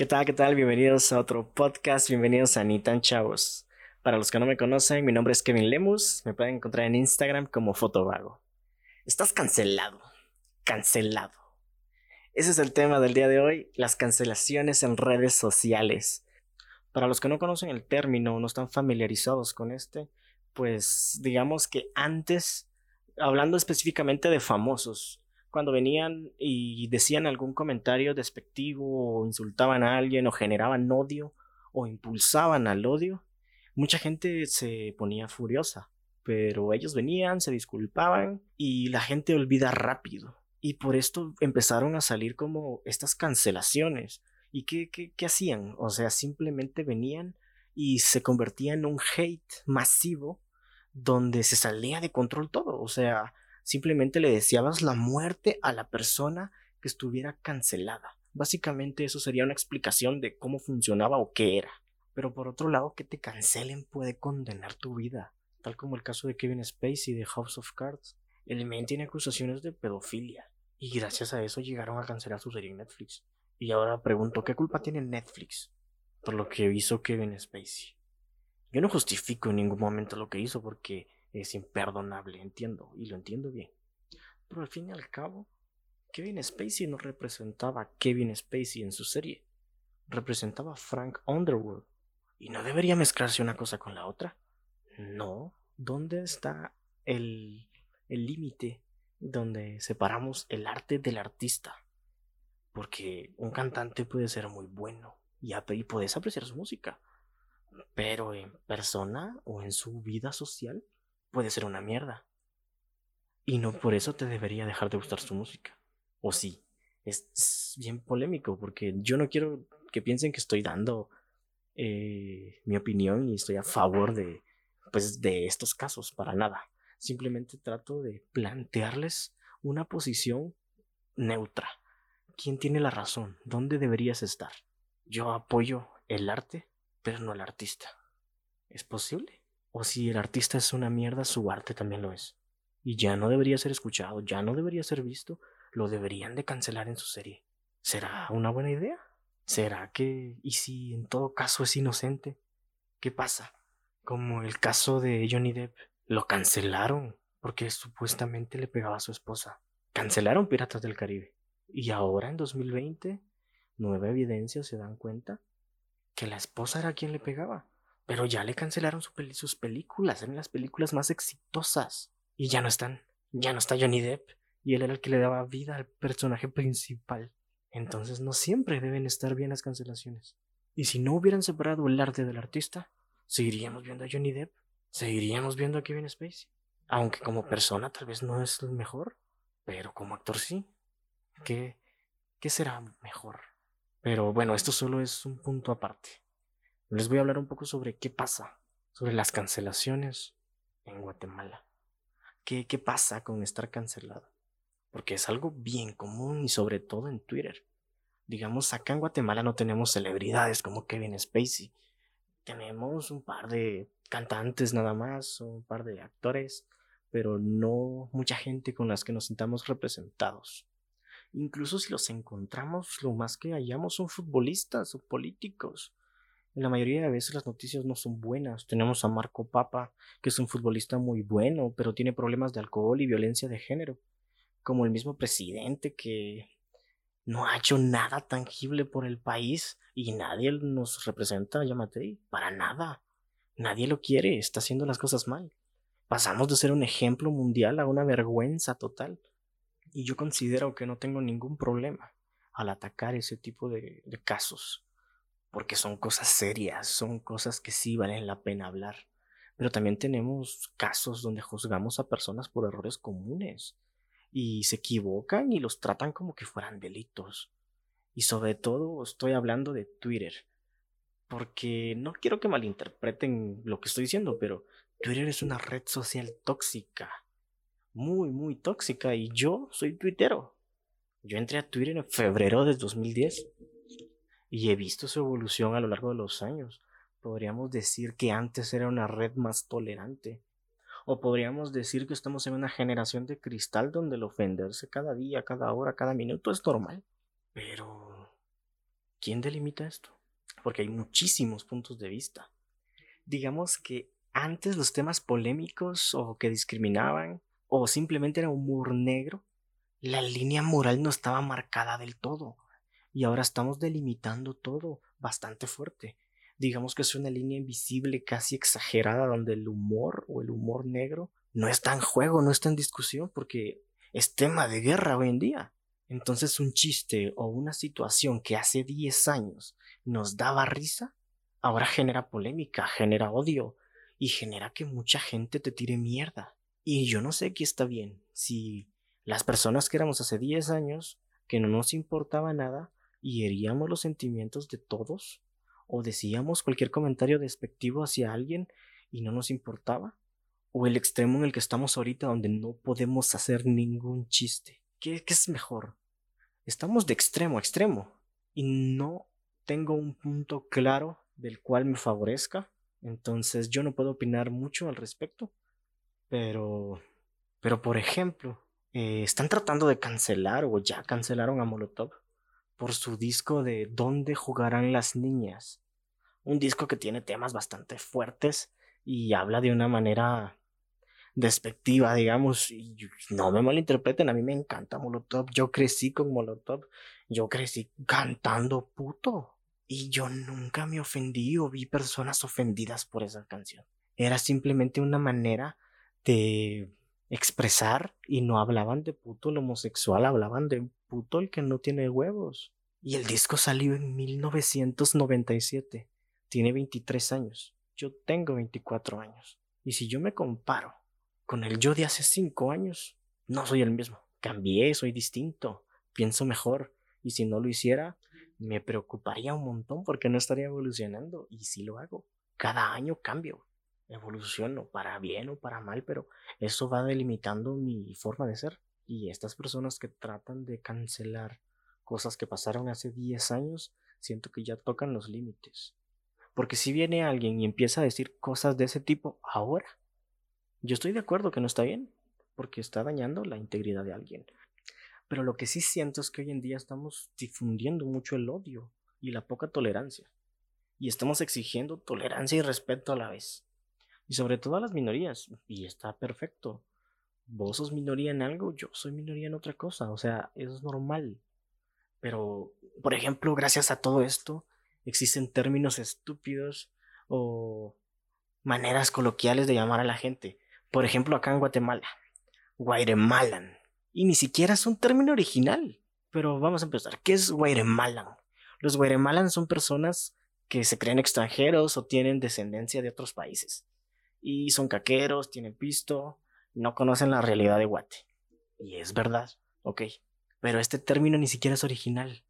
¿Qué tal? ¿Qué tal? Bienvenidos a otro podcast, bienvenidos a Ni tan Chavos. Para los que no me conocen, mi nombre es Kevin Lemus, me pueden encontrar en Instagram como Fotovago. Estás cancelado, cancelado. Ese es el tema del día de hoy, las cancelaciones en redes sociales. Para los que no conocen el término, no están familiarizados con este, pues digamos que antes, hablando específicamente de famosos, cuando venían y decían algún comentario despectivo o insultaban a alguien o generaban odio o impulsaban al odio, mucha gente se ponía furiosa. Pero ellos venían, se disculpaban y la gente olvida rápido. Y por esto empezaron a salir como estas cancelaciones. ¿Y qué, qué, qué hacían? O sea, simplemente venían y se convertían en un hate masivo donde se salía de control todo. O sea, simplemente le deseabas la muerte a la persona que estuviera cancelada. Básicamente eso sería una explicación de cómo funcionaba o qué era. Pero por otro lado, que te cancelen puede condenar tu vida, tal como el caso de Kevin Spacey de House of Cards. El men tiene acusaciones de pedofilia y gracias a eso llegaron a cancelar su serie en Netflix. Y ahora pregunto, ¿qué culpa tiene Netflix por lo que hizo Kevin Spacey? Yo no justifico en ningún momento lo que hizo porque es imperdonable, entiendo, y lo entiendo bien. Pero al fin y al cabo, Kevin Spacey no representaba a Kevin Spacey en su serie, representaba a Frank Underwood. ¿Y no debería mezclarse una cosa con la otra? No. ¿Dónde está el límite donde separamos el arte del artista? Porque un cantante puede ser muy bueno y, y puedes apreciar su música, pero en persona o en su vida social puede ser una mierda. Y no por eso te debería dejar de gustar su música. O sí, es bien polémico porque yo no quiero que piensen que estoy dando eh, mi opinión y estoy a favor de, pues, de estos casos, para nada. Simplemente trato de plantearles una posición neutra. ¿Quién tiene la razón? ¿Dónde deberías estar? Yo apoyo el arte, pero no el artista. ¿Es posible? O si el artista es una mierda, su arte también lo es. Y ya no debería ser escuchado, ya no debería ser visto, lo deberían de cancelar en su serie. ¿Será una buena idea? ¿Será que... y si en todo caso es inocente? ¿Qué pasa? Como el caso de Johnny Depp. Lo cancelaron porque supuestamente le pegaba a su esposa. Cancelaron Piratas del Caribe. Y ahora en 2020, nueva evidencia se dan cuenta que la esposa era quien le pegaba. Pero ya le cancelaron sus películas, eran las películas más exitosas. Y ya no están. Ya no está Johnny Depp. Y él era el que le daba vida al personaje principal. Entonces no siempre deben estar bien las cancelaciones. Y si no hubieran separado el arte del artista, seguiríamos viendo a Johnny Depp, seguiríamos viendo a Kevin Spacey. Aunque como persona tal vez no es el mejor, pero como actor sí. ¿Qué, qué será mejor? Pero bueno, esto solo es un punto aparte les voy a hablar un poco sobre qué pasa, sobre las cancelaciones en Guatemala. ¿Qué, qué pasa con estar cancelado? Porque es algo bien común y sobre todo en Twitter. Digamos, acá en Guatemala no tenemos celebridades como Kevin Spacey. Tenemos un par de cantantes nada más, un par de actores, pero no mucha gente con las que nos sintamos representados. Incluso si los encontramos, lo más que hallamos son futbolistas o políticos la mayoría de veces las noticias no son buenas. Tenemos a Marco Papa, que es un futbolista muy bueno, pero tiene problemas de alcohol y violencia de género. Como el mismo presidente que no ha hecho nada tangible por el país y nadie nos representa, llámate, para nada. Nadie lo quiere, está haciendo las cosas mal. Pasamos de ser un ejemplo mundial a una vergüenza total. Y yo considero que no tengo ningún problema al atacar ese tipo de, de casos porque son cosas serias, son cosas que sí valen la pena hablar. Pero también tenemos casos donde juzgamos a personas por errores comunes y se equivocan y los tratan como que fueran delitos. Y sobre todo estoy hablando de Twitter, porque no quiero que malinterpreten lo que estoy diciendo, pero Twitter es una red social tóxica, muy, muy tóxica, y yo soy tuitero. Yo entré a Twitter en febrero de 2010 y he visto su evolución a lo largo de los años. Podríamos decir que antes era una red más tolerante. O podríamos decir que estamos en una generación de cristal donde el ofenderse cada día, cada hora, cada minuto es normal. Pero ¿quién delimita esto? Porque hay muchísimos puntos de vista. Digamos que antes los temas polémicos o que discriminaban o simplemente era humor negro, la línea moral no estaba marcada del todo. Y ahora estamos delimitando todo bastante fuerte. Digamos que es una línea invisible, casi exagerada, donde el humor o el humor negro no está en juego, no está en discusión, porque es tema de guerra hoy en día. Entonces un chiste o una situación que hace 10 años nos daba risa, ahora genera polémica, genera odio y genera que mucha gente te tire mierda. Y yo no sé qué está bien, si las personas que éramos hace 10 años, que no nos importaba nada y heríamos los sentimientos de todos, o decíamos cualquier comentario despectivo hacia alguien y no nos importaba, o el extremo en el que estamos ahorita donde no podemos hacer ningún chiste. ¿Qué, qué es mejor? Estamos de extremo a extremo y no tengo un punto claro del cual me favorezca, entonces yo no puedo opinar mucho al respecto, pero, pero por ejemplo, eh, están tratando de cancelar o ya cancelaron a Molotov por su disco de ¿Dónde jugarán las niñas? Un disco que tiene temas bastante fuertes y habla de una manera despectiva, digamos, y no me malinterpreten, a mí me encanta Molotov, yo crecí con Molotov, yo crecí cantando puto, y yo nunca me ofendí o vi personas ofendidas por esa canción. Era simplemente una manera de expresar y no hablaban de puto el homosexual, hablaban de puto el que no tiene huevos. Y el disco salió en 1997. Tiene 23 años. Yo tengo 24 años. Y si yo me comparo con el yo de hace cinco años, no soy el mismo. Cambié, soy distinto, pienso mejor. Y si no lo hiciera, me preocuparía un montón porque no estaría evolucionando. Y si lo hago, cada año cambio, evoluciono, para bien o para mal, pero eso va delimitando mi forma de ser. Y estas personas que tratan de cancelar cosas que pasaron hace 10 años, siento que ya tocan los límites. Porque si viene alguien y empieza a decir cosas de ese tipo ahora, yo estoy de acuerdo que no está bien, porque está dañando la integridad de alguien. Pero lo que sí siento es que hoy en día estamos difundiendo mucho el odio y la poca tolerancia. Y estamos exigiendo tolerancia y respeto a la vez. Y sobre todo a las minorías. Y está perfecto. Vos sos minoría en algo, yo soy minoría en otra cosa. O sea, eso es normal. Pero, por ejemplo, gracias a todo esto, existen términos estúpidos o maneras coloquiales de llamar a la gente. Por ejemplo, acá en Guatemala, Guairemalan. Y ni siquiera es un término original. Pero vamos a empezar. ¿Qué es Guairemalan? Los Guairemalan son personas que se creen extranjeros o tienen descendencia de otros países. Y son caqueros, tienen pisto, no conocen la realidad de Guate. Y es verdad, ok. Pero este término ni siquiera es original.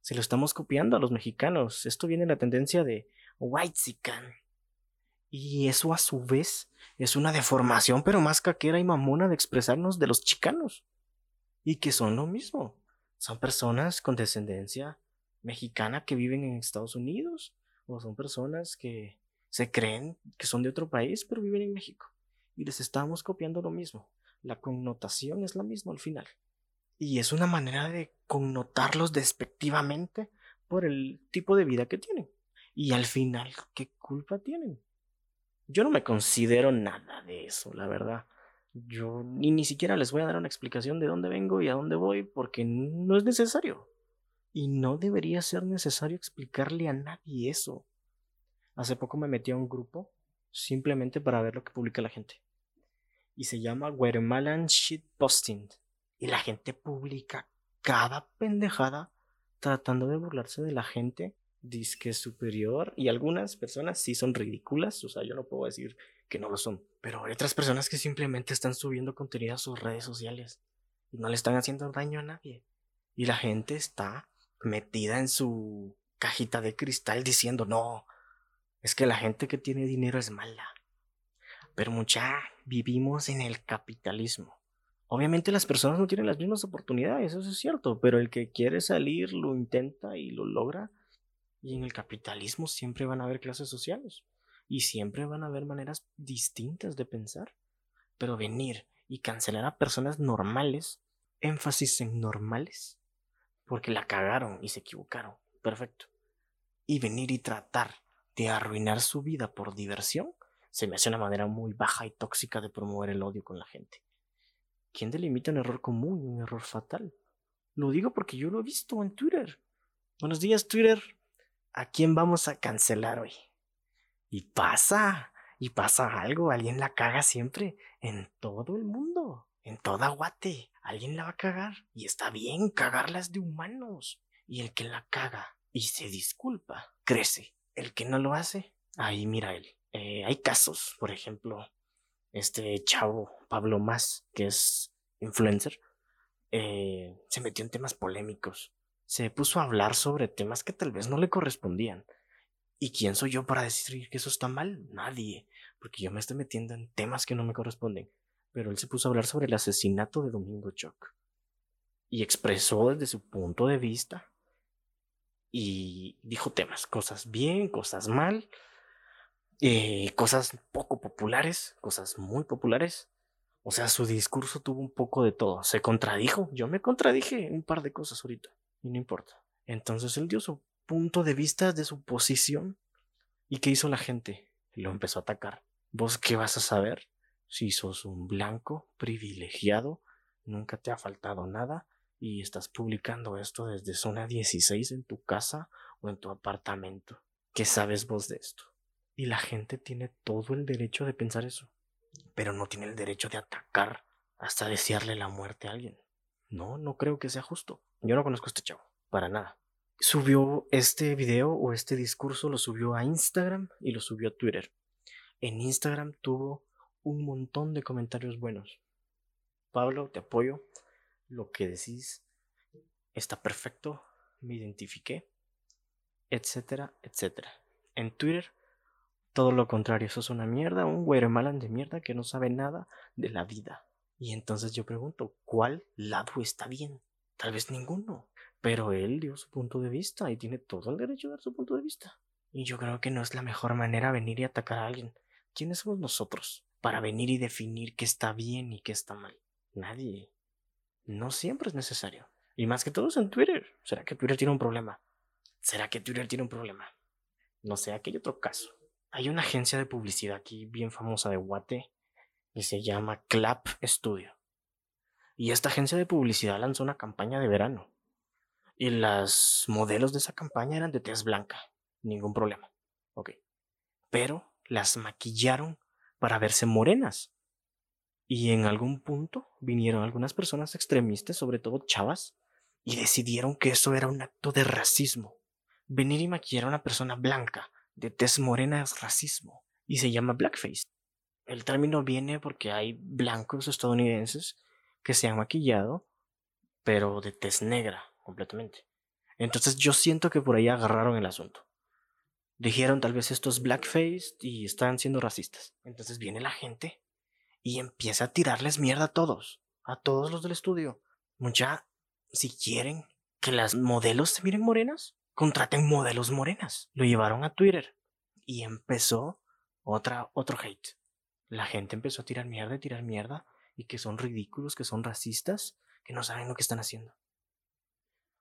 Se lo estamos copiando a los mexicanos. Esto viene de la tendencia de Whitezican. Y eso a su vez es una deformación, pero más caquera y mamona de expresarnos de los chicanos. Y que son lo mismo. Son personas con descendencia mexicana que viven en Estados Unidos. O son personas que se creen que son de otro país, pero viven en México. Y les estamos copiando lo mismo. La connotación es la misma al final. Y es una manera de connotarlos despectivamente por el tipo de vida que tienen. Y al final, ¿qué culpa tienen? Yo no me considero nada de eso, la verdad. Yo ni, ni siquiera les voy a dar una explicación de dónde vengo y a dónde voy porque no es necesario. Y no debería ser necesario explicarle a nadie eso. Hace poco me metí a un grupo simplemente para ver lo que publica la gente. Y se llama Guatemalan Shitposting. Y la gente publica cada pendejada tratando de burlarse de la gente disque superior y algunas personas sí son ridículas, o sea, yo no puedo decir que no lo son, pero hay otras personas que simplemente están subiendo contenido a sus redes sociales y no le están haciendo daño a nadie. Y la gente está metida en su cajita de cristal diciendo, no, es que la gente que tiene dinero es mala. Pero mucha, vivimos en el capitalismo. Obviamente las personas no tienen las mismas oportunidades, eso es cierto, pero el que quiere salir lo intenta y lo logra y en el capitalismo siempre van a haber clases sociales y siempre van a haber maneras distintas de pensar. Pero venir y cancelar a personas normales, énfasis en normales, porque la cagaron y se equivocaron. Perfecto. y venir y tratar de arruinar su vida por diversión, se me hace una manera muy baja y tóxica de promover el odio con la gente. ¿Quién delimita un error común un error fatal? Lo digo porque yo lo he visto en Twitter. Buenos días, Twitter. ¿A quién vamos a cancelar hoy? Y pasa, y pasa algo, alguien la caga siempre, en todo el mundo, en toda Guate, alguien la va a cagar. Y está bien, cagarlas de humanos. Y el que la caga y se disculpa, crece. El que no lo hace, ahí mira él. Eh, hay casos, por ejemplo, este chavo Pablo Más, que es influencer, eh, se metió en temas polémicos. Se puso a hablar sobre temas que tal vez no le correspondían. ¿Y quién soy yo para decir que eso está mal? Nadie, porque yo me estoy metiendo en temas que no me corresponden. Pero él se puso a hablar sobre el asesinato de Domingo Choc. Y expresó desde su punto de vista. Y dijo temas, cosas bien, cosas mal, eh, cosas poco populares, cosas muy populares. O sea, su discurso tuvo un poco de todo. Se contradijo. Yo me contradije un par de cosas ahorita. Y no importa. Entonces él dio su punto de vista de su posición. ¿Y qué hizo la gente? Lo empezó a atacar. ¿Vos qué vas a saber? Si sos un blanco privilegiado, nunca te ha faltado nada y estás publicando esto desde zona 16 en tu casa o en tu apartamento. ¿Qué sabes vos de esto? Y la gente tiene todo el derecho de pensar eso, pero no tiene el derecho de atacar hasta desearle la muerte a alguien. No, no creo que sea justo. Yo no conozco a este chavo, para nada. Subió este video o este discurso, lo subió a Instagram y lo subió a Twitter. En Instagram tuvo un montón de comentarios buenos. Pablo, te apoyo. Lo que decís está perfecto. Me identifiqué. Etcétera, etcétera. En Twitter todo lo contrario, eso es una mierda, un Gueremalan de mierda que no sabe nada de la vida. Y entonces yo pregunto, ¿cuál lado está bien? Tal vez ninguno. Pero él dio su punto de vista y tiene todo el derecho a dar su punto de vista. Y yo creo que no es la mejor manera venir y atacar a alguien. ¿Quiénes somos nosotros para venir y definir qué está bien y qué está mal? Nadie. No siempre es necesario. Y más que todo es en Twitter. ¿Será que Twitter tiene un problema? ¿Será que Twitter tiene un problema? No sé, aquí hay otro caso. Hay una agencia de publicidad aquí bien famosa de Guate y se llama Clap Studio. Y esta agencia de publicidad lanzó una campaña de verano. Y las modelos de esa campaña eran de tez blanca. Ningún problema. Ok. Pero las maquillaron para verse morenas. Y en algún punto vinieron algunas personas extremistas, sobre todo chavas, y decidieron que eso era un acto de racismo. Venir y maquillar a una persona blanca de tez morena es racismo y se llama blackface. El término viene porque hay blancos estadounidenses que se han maquillado, pero de tez negra completamente. Entonces yo siento que por ahí agarraron el asunto. Dijeron tal vez esto es blackface y están siendo racistas. Entonces viene la gente y empieza a tirarles mierda a todos, a todos los del estudio. Mucha, si quieren que las modelos se miren morenas, contraten modelos morenas. Lo llevaron a Twitter y empezó otra, otro hate. La gente empezó a tirar mierda y tirar mierda y que son ridículos, que son racistas, que no saben lo que están haciendo.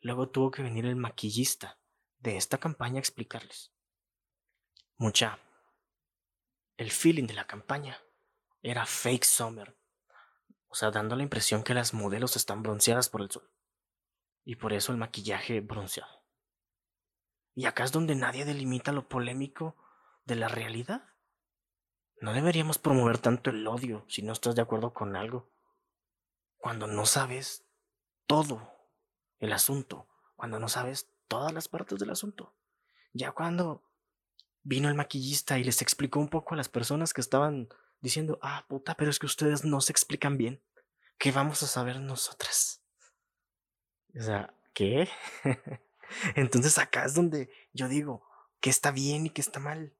Luego tuvo que venir el maquillista de esta campaña a explicarles. Mucha. El feeling de la campaña era fake summer. O sea, dando la impresión que las modelos están bronceadas por el sol. Y por eso el maquillaje bronceado. Y acá es donde nadie delimita lo polémico de la realidad. No deberíamos promover tanto el odio si no estás de acuerdo con algo. Cuando no sabes todo el asunto, cuando no sabes todas las partes del asunto. Ya cuando vino el maquillista y les explicó un poco a las personas que estaban diciendo, ah, puta, pero es que ustedes no se explican bien. ¿Qué vamos a saber nosotras? O sea, ¿qué? Entonces acá es donde yo digo, que está bien y que está mal.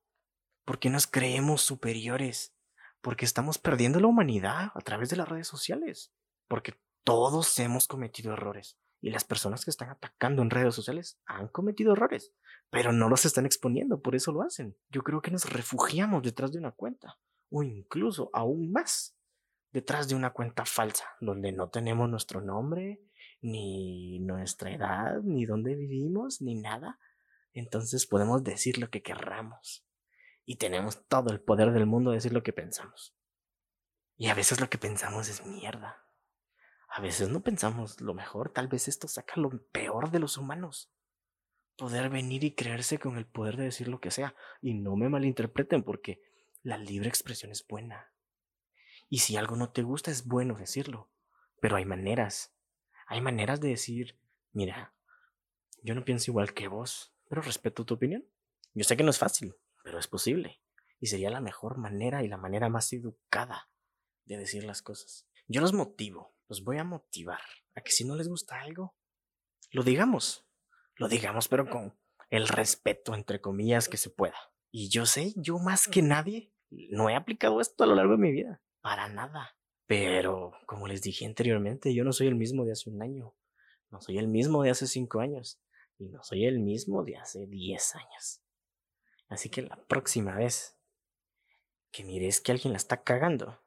Porque nos creemos superiores. Porque estamos perdiendo la humanidad a través de las redes sociales. Porque todos hemos cometido errores. Y las personas que están atacando en redes sociales han cometido errores. Pero no los están exponiendo, por eso lo hacen. Yo creo que nos refugiamos detrás de una cuenta. O incluso aún más detrás de una cuenta falsa, donde no tenemos nuestro nombre, ni nuestra edad, ni dónde vivimos, ni nada, entonces podemos decir lo que querramos. Y tenemos todo el poder del mundo de decir lo que pensamos. Y a veces lo que pensamos es mierda. A veces no pensamos lo mejor, tal vez esto saca lo peor de los humanos. Poder venir y creerse con el poder de decir lo que sea. Y no me malinterpreten porque la libre expresión es buena. Y si algo no te gusta es bueno decirlo. Pero hay maneras. Hay maneras de decir, mira, yo no pienso igual que vos, pero respeto tu opinión. Yo sé que no es fácil, pero es posible. Y sería la mejor manera y la manera más educada de decir las cosas. Yo los motivo, los voy a motivar a que si no les gusta algo, lo digamos. Lo digamos, pero con el respeto, entre comillas, que se pueda. Y yo sé, yo más que nadie, no he aplicado esto a lo largo de mi vida. Para nada. Pero, como les dije anteriormente, yo no soy el mismo de hace un año. No soy el mismo de hace cinco años. Y no soy el mismo de hace diez años. Así que la próxima vez que mires que alguien la está cagando,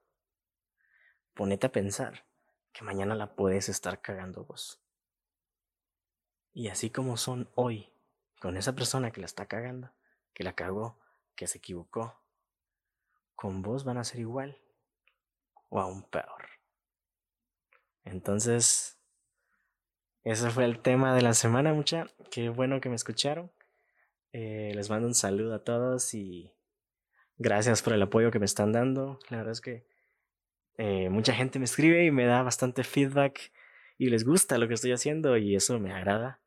ponete a pensar que mañana la puedes estar cagando vos. Y así como son hoy con esa persona que la está cagando, que la cagó, que se equivocó, con vos van a ser igual o aún peor. Entonces, ese fue el tema de la semana, mucha. Qué bueno que me escucharon. Eh, les mando un saludo a todos y gracias por el apoyo que me están dando. La verdad es que eh, mucha gente me escribe y me da bastante feedback y les gusta lo que estoy haciendo y eso me agrada.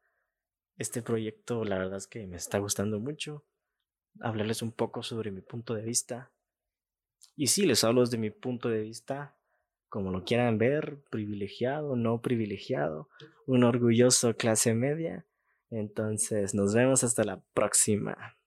Este proyecto la verdad es que me está gustando mucho. Hablarles un poco sobre mi punto de vista. Y sí, les hablo desde mi punto de vista, como lo quieran ver, privilegiado, no privilegiado, un orgulloso clase media. Entonces, nos vemos hasta la próxima.